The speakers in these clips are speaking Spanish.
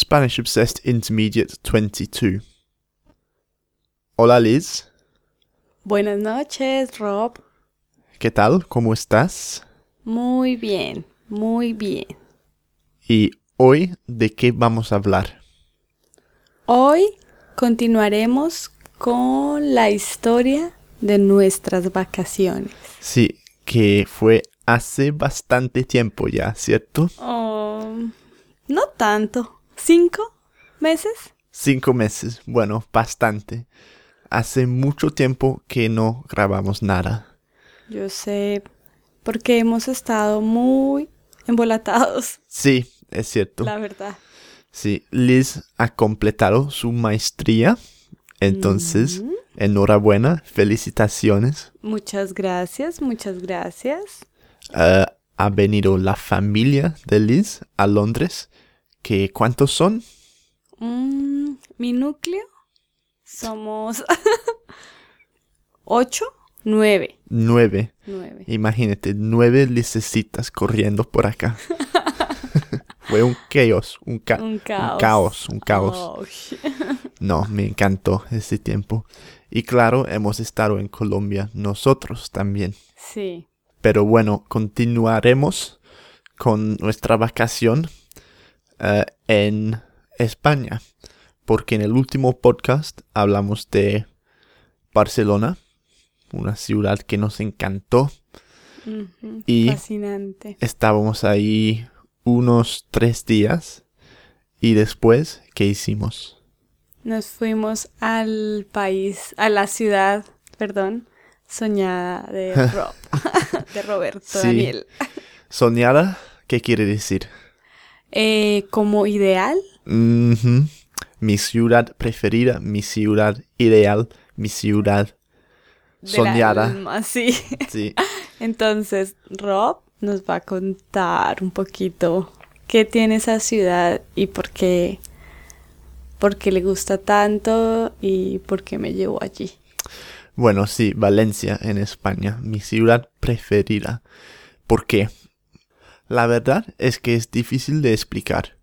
Spanish Obsessed Intermediate 22. Hola Liz, Buenas noches, Rob. ¿qué tal? ¿Cómo estás? Muy bien, muy bien. Y hoy, ¿de qué vamos a hablar? Hoy continuaremos con la historia de nuestras vacaciones. Sí, que fue hace bastante tiempo ya, ¿cierto? Oh, no tanto. ¿Cinco meses? Cinco meses, bueno, bastante. Hace mucho tiempo que no grabamos nada. Yo sé, porque hemos estado muy embolatados, Sí, es cierto. la verdad. Sí, Liz ha completado su maestría. Entonces, enhorabuena, felicitaciones. Muchas gracias, muchas gracias. Eh, ha venido la familia de Liz a Londres. ¿Que ¿Cuántos son? Mm, mi núcleo somos ocho, nueve, Nueve. nueve. Imagínate, nueve licecitas corriendo por acá. Fue un chaos, un, ca- Un caos. un caos, un caos. Oh, No, me encantó ese tiempo. Y claro, hemos estado en Colombia nosotros también. sí. Pero bueno, continuaremos con nuestra vacación eh, en España. Porque en el último podcast hablamos de Barcelona, una ciudad que nos encantó. Y- Fascinante. Estábamos ahí unos tres días. Y después, ¿qué hicimos? Nos fuimos al país, a la ciudad, perdón, soñada de Rob, de Roberto Sí. Daniel. Soñada, ¿qué quiere decir? Eh, como ideal, Ujú. Mi ciudad preferida, mi ciudad ideal, mi ciudad soñada. sí. Sí. Entonces, Rob nos va a contar un poquito qué tiene esa ciudad y por qué, por qué le gusta tanto y por qué me llevó allí. Bueno, sí, Valencia en España, mi ciudad preferida. ¿Por qué? La verdad es que es difícil de explicar.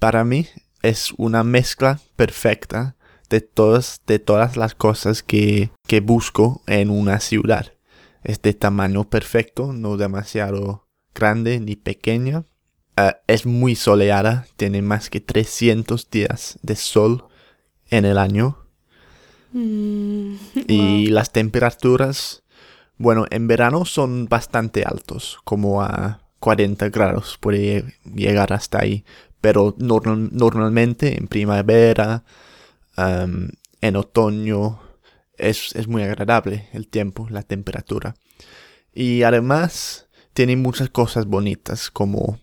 Para mí es una mezcla perfecta de todas, de todas las cosas que, que busco en una ciudad. Es de tamaño perfecto, no demasiado grande ni pequeña. Eh, es muy soleada, tiene más que 300 días de sol en el año. Mm, Y las temperaturas, bueno, en verano son bastante altos, como a 40 grados puede llegar hasta ahí. Pero normal- normalmente en primavera, en otoño, es, es muy agradable el tiempo, la temperatura. Y además tiene muchas cosas bonitas como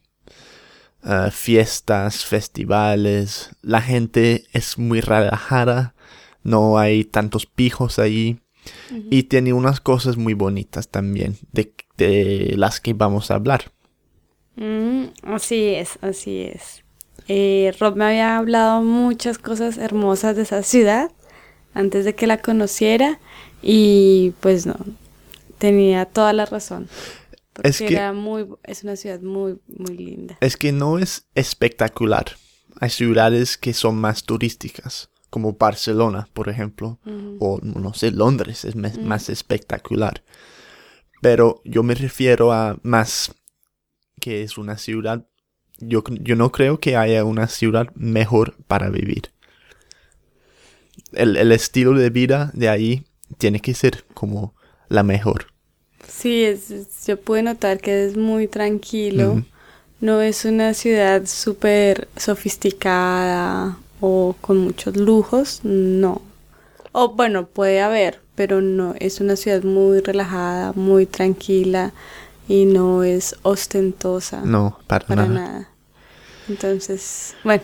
ah, fiestas, festivales. La gente es muy relajada, no hay tantos pijos ahí. Y tiene unas cosas muy bonitas también, de, de las que vamos a hablar. Mm, así es, así es. Eh, Rob me había hablado muchas cosas hermosas de esa ciudad antes de que la conociera y pues no, tenía toda la razón. Porque Es que- era muy, es una ciudad muy, muy linda. Es que no es espectacular. Hay ciudades que son más turísticas, como Barcelona, por ejemplo, o no sé, Londres es más espectacular. Pero yo me refiero a más que es una ciudad. Yo, yo no creo que haya una ciudad mejor para vivir. El, el estilo de vida de ahí tiene que ser como la mejor. Sí, es, yo pude notar que es muy tranquilo. No es una ciudad súper sofisticada o con muchos lujos, no. O bueno, puede haber, pero no, es una ciudad muy relajada, muy tranquila y no es ostentosa No, para, para nada. nada. Entonces, bueno,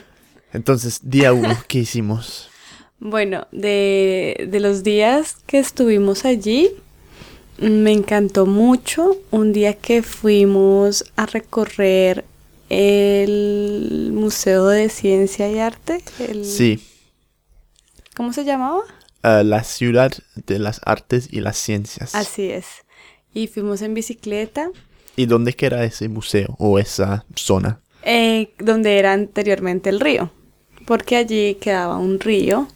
Entonces, día uno, ¿qué hicimos? bueno, de, de los días que estuvimos allí, me encantó mucho un día que fuimos a recorrer el Museo de Ciencia y Arte. el- Sí, ¿Cómo se llamaba? eh, la ciudad de las artes y las ciencias. Así es. Y fuimos en bicicleta, ¿Y dónde queda ese museo o esa zona? eh, donde era anteriormente el río. porque allí quedaba un río.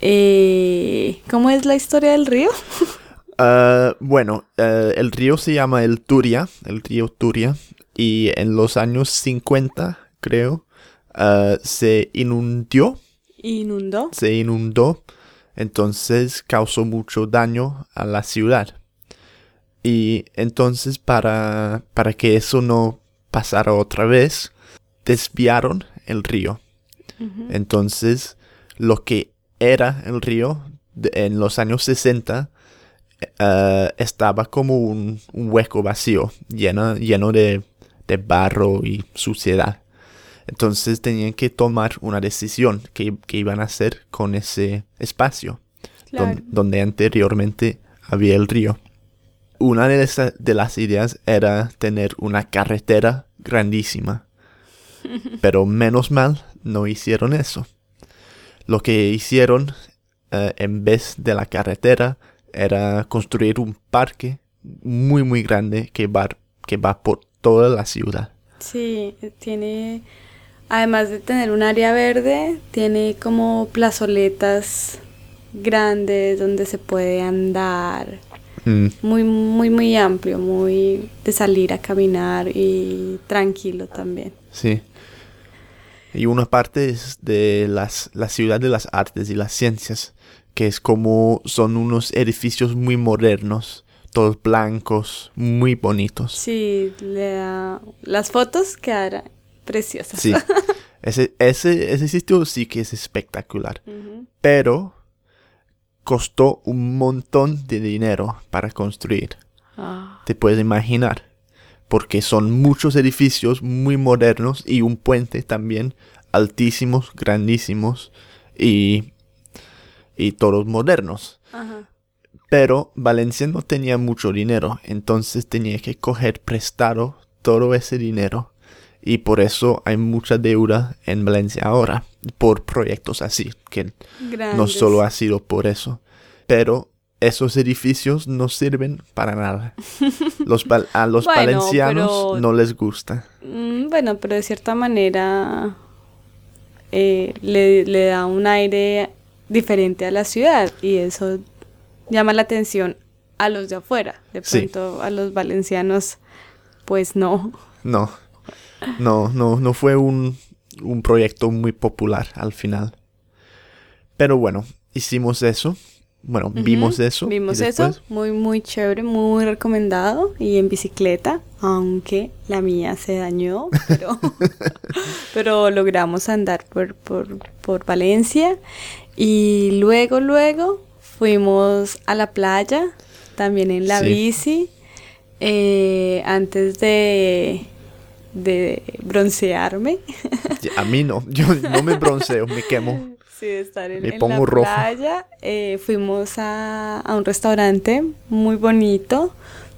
Eh, ¿Cómo es la historia del río? Ah, bueno, eh, el río se llama el Turia, el río Turia, y en los años 50, creo, ah, se inundó. ¿Inundó? Se inundó, entonces causó mucho daño a la ciudad. Y entonces para, para que eso no pasara otra vez, desviaron el río. Entonces, lo que era el río en los años 60 eh, estaba como un, hueco vacío, lleno, lleno de, barro y suciedad. Entonces tenían que tomar una decisión que, iban a hacer con ese espacio donde anteriormente había el río. Una de, de las ideas era tener una carretera grandísima, pero menos mal no hicieron eso. Lo que hicieron eh, en vez de la carretera era construir un parque muy muy grande que va, que va por toda la ciudad. Sí, tiene, además de tener un área verde, tiene como plazoletas grandes donde se puede andar. Mm. Muy, muy, muy amplio, muy de salir a caminar y tranquilo también. Sí. Y una parte es de las, la ciudad de las artes y las ciencias que es como son unos edificios muy modernos, todos blancos, muy bonitos. Sí, las fotos quedaron preciosas. Sí, ese, ese, ese sitio sí que es espectacular, pero costó un montón de dinero para construir. Ah. Te puedes imaginar, porque son muchos edificios muy modernos y un puente también altísimos, grandísimos y y todos modernos. Pero Valencia no tenía mucho dinero, entonces tenía que coger prestado todo ese dinero. Y por eso hay mucha deuda en Valencia ahora, por proyectos así, que no solo ha sido por eso. Pero esos edificios no sirven para nada. Los, a los valencianos no les gusta. Mm, bueno, pero de cierta manera eh, le, le da un aire diferente a la ciudad y eso llama la atención a los de afuera. De pronto a los valencianos, pues no. No, no, no, no fue un, un proyecto muy popular al final. Pero bueno, hicimos eso. Bueno, vimos eso. Vimos eso, muy, muy chévere, muy recomendado. Y en bicicleta, aunque la mía se dañó, pero, pero logramos andar por, por, por Valencia. Y luego, luego fuimos a la playa, también en la bici, eh, antes de, de broncearme. A mí no, yo no me bronceo, me quemo. Sí, estar en, la playa. Eh, fuimos a, a, un restaurante muy bonito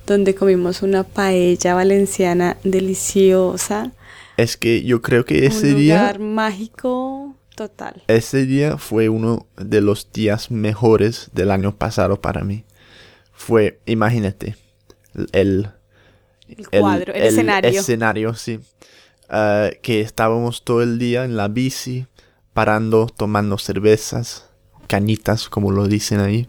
donde comimos una paella valenciana deliciosa. Es que yo creo que ese un lugar mágico Total. Ese día fue uno de los días mejores del año pasado para mí. Fue, imagínate, el, el cuadro, el, escenario. escenario, sí. Ah, que estábamos todo el día en la bici, parando, tomando cervezas, cañitas, como lo dicen ahí.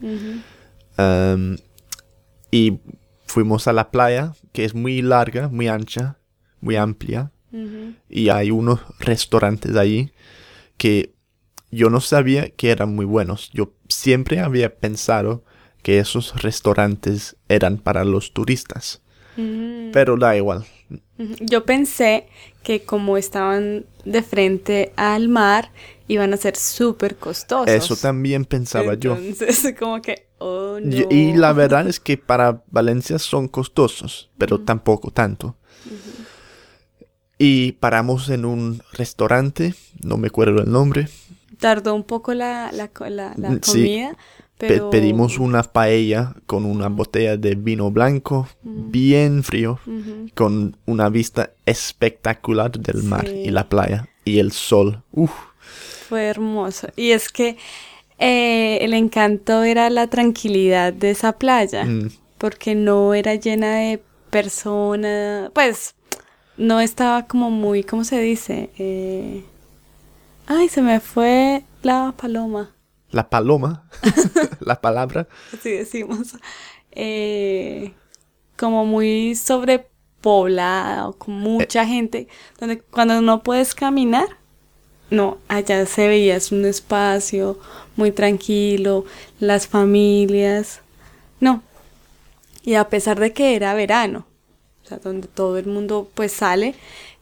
y fuimos a la playa, que es muy larga, muy ancha, muy amplia. Y hay unos restaurantes ahí que yo no sabía que eran muy buenos. Yo siempre había pensado que esos restaurantes eran para los turistas. Mm. Pero da igual. Yo pensé que como estaban de frente al mar, iban a ser súper costosos. Eso también pensaba yo. Entonces, como que, oh no. Y, la verdad es que para Valencia son costosos, pero tampoco tanto. Y paramos en un restaurante, no me acuerdo el nombre. Tardó un poco la, la, la, comida. Pero... pedimos una paella con una botella de vino blanco, bien frío, con una vista espectacular del mar y la playa y el sol. Uf. Fue hermoso. Y es que eh, el encanto era la tranquilidad de esa playa, mm. porque no era llena de personas, pues no estaba como muy, ¿cómo se dice? Eh, Ay, se me fue la paloma. La paloma, la palabra. Así decimos. Eh, como muy sobrepoblada, con mucha gente, donde cuando no puedes caminar, no, allá se veía es un espacio muy tranquilo, las familias, no. Y a pesar de que era verano, o sea, donde todo el mundo pues sale,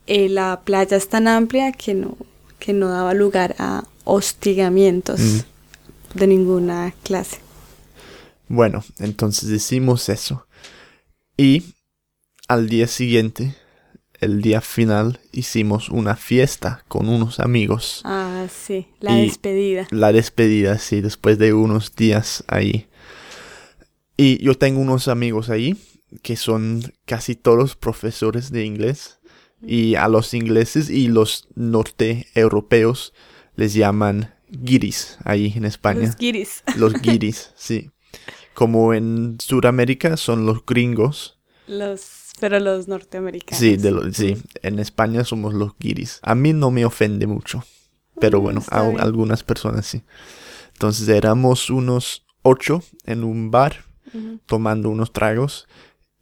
eh, la playa es tan amplia que no, que no daba lugar a hostigamientos Mm. De ninguna clase. Bueno, entonces hicimos eso. Y al día siguiente, el día final, hicimos una fiesta con unos amigos. Ah, sí, la Y- despedida. La despedida, sí, después de unos días ahí. Y yo tengo unos amigos ahí que son casi todos profesores de inglés. Y a los ingleses y los norte europeos les llaman guiris ahí en España. Los guiris. Los guiris, sí. Como en Sudamérica son los gringos. Los, pero los norteamericanos. Sí, de lo- sí, en España somos los guiris. A mí no me ofende mucho, pero Mm, bueno, a bien. algunas personas sí. Entonces éramos unos ocho en un bar Ujú. tomando unos tragos.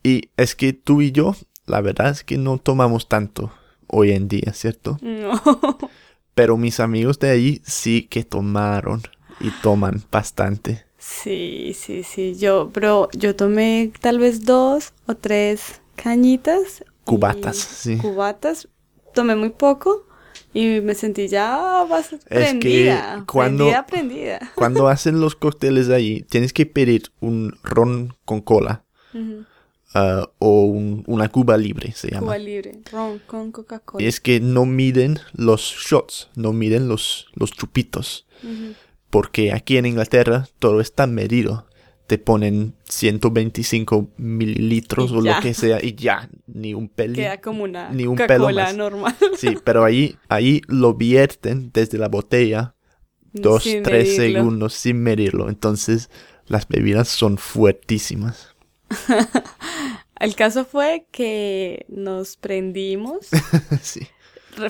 Y es que tú y yo, la verdad es que no tomamos tanto hoy en día, ¿cierto? No. Pero mis amigos de ahí sí que tomaron y toman bastante. Sí, sí, sí. Yo, pero yo tomé tal vez dos o tres cañitas. Cubatas, sí. Cubatas. Tomé muy poco y me sentí ya bastante Es que prendida. cuando- Prendida, prendida. Cuando hacen los cócteles ahí, tienes que pedir un ron con cola. Ah, o un- una cuba libre, se llama. Cuba libre. Ron con Coca-Cola. Y es que no miden los shots, no miden los, los chupitos. Porque aquí en Inglaterra todo está medido. Te ponen 125 mililitros Y o ya. lo que sea y ya, ni un pelín. Queda como una Ni un pelo más. normal. Sí, pero ahí, ahí lo vierten desde la botella dos, Sin tres medirlo. segundos sin medirlo. Entonces las bebidas son fuertísimas. El caso fue que nos prendimos, sí.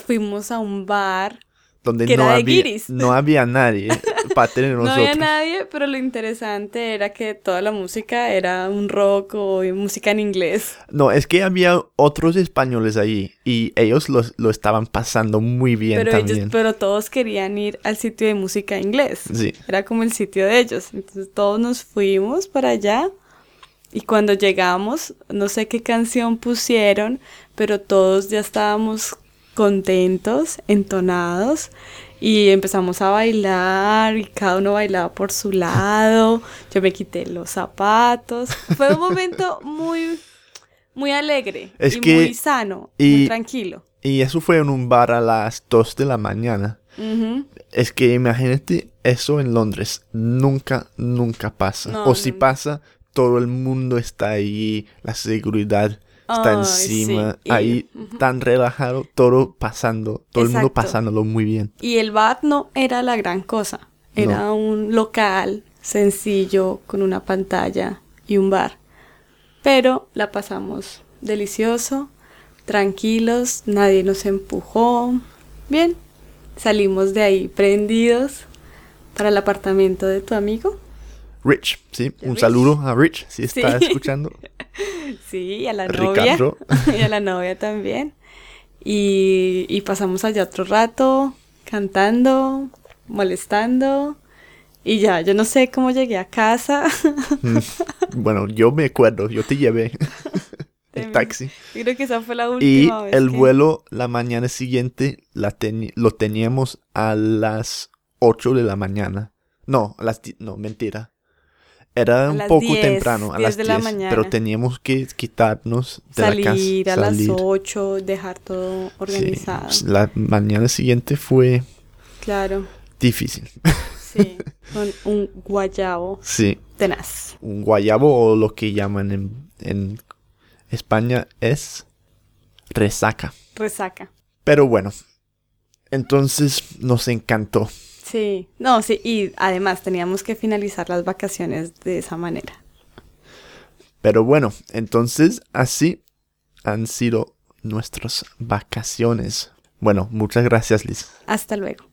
fuimos a un bar. Donde Que no era de había, guiris. no había nadie para tener No nosotros. había nadie, pero lo interesante era que toda la música era un rock o música en inglés. No, es que había otros españoles ahí y ellos los- lo estaban pasando muy bien Pero también. ellos, pero todos querían ir al sitio de música inglés. Sí. Era como el sitio de ellos. Entonces todos nos fuimos para allá. Y cuando llegamos, no sé qué canción pusieron, pero todos ya estábamos contentos, entonados. Y empezamos a bailar y cada uno bailaba por su lado. Yo me quité los zapatos. Fue un momento muy, muy alegre Es y que- muy sano, y- muy tranquilo. Y eso fue en un bar a las 2 de la mañana. Es que imagínate eso en Londres. Nunca, nunca pasa. No, o si no. pasa, todo el mundo está ahí, la seguridad está encima, sí, ahí tan relajado, todo pasando, todo el mundo pasándolo muy bien. Y el bar no era la gran cosa. Era un local sencillo con una pantalla y un bar. Pero la pasamos delicioso, tranquilos, nadie nos empujó. Bien, salimos de ahí prendidos para el apartamento de tu amigo. Rich, sí, un Rich. saludo a Rich, si está Sí. escuchando. Sí, y a la novia. Ricardo. y a la novia también. Y, y pasamos allá otro rato cantando, molestando. Y ya, yo no sé cómo llegué a casa. Mm. Bueno, yo me acuerdo, yo te llevé el taxi. Creo que esa fue la Y última vez. el que- vuelo la mañana siguiente la teni- lo teníamos a las 8 de la mañana. No, a las no, mentira. Era un poco 10, temprano, a 10 las de 10, la mañana. pero teníamos que quitarnos de Salir la casa. a las salir. 8, dejar todo Sí, organizado. La mañana siguiente fue Claro, difícil. sí. Con un guayabo Sí, tenaz. un guayabo o lo que llaman en, en España es resaca. Resaca. Pero bueno, entonces nos encantó. Sí, no, sí, y además teníamos que finalizar las vacaciones de esa manera. Pero bueno, entonces así han sido nuestras vacaciones. Bueno, muchas gracias Liz. Hasta luego.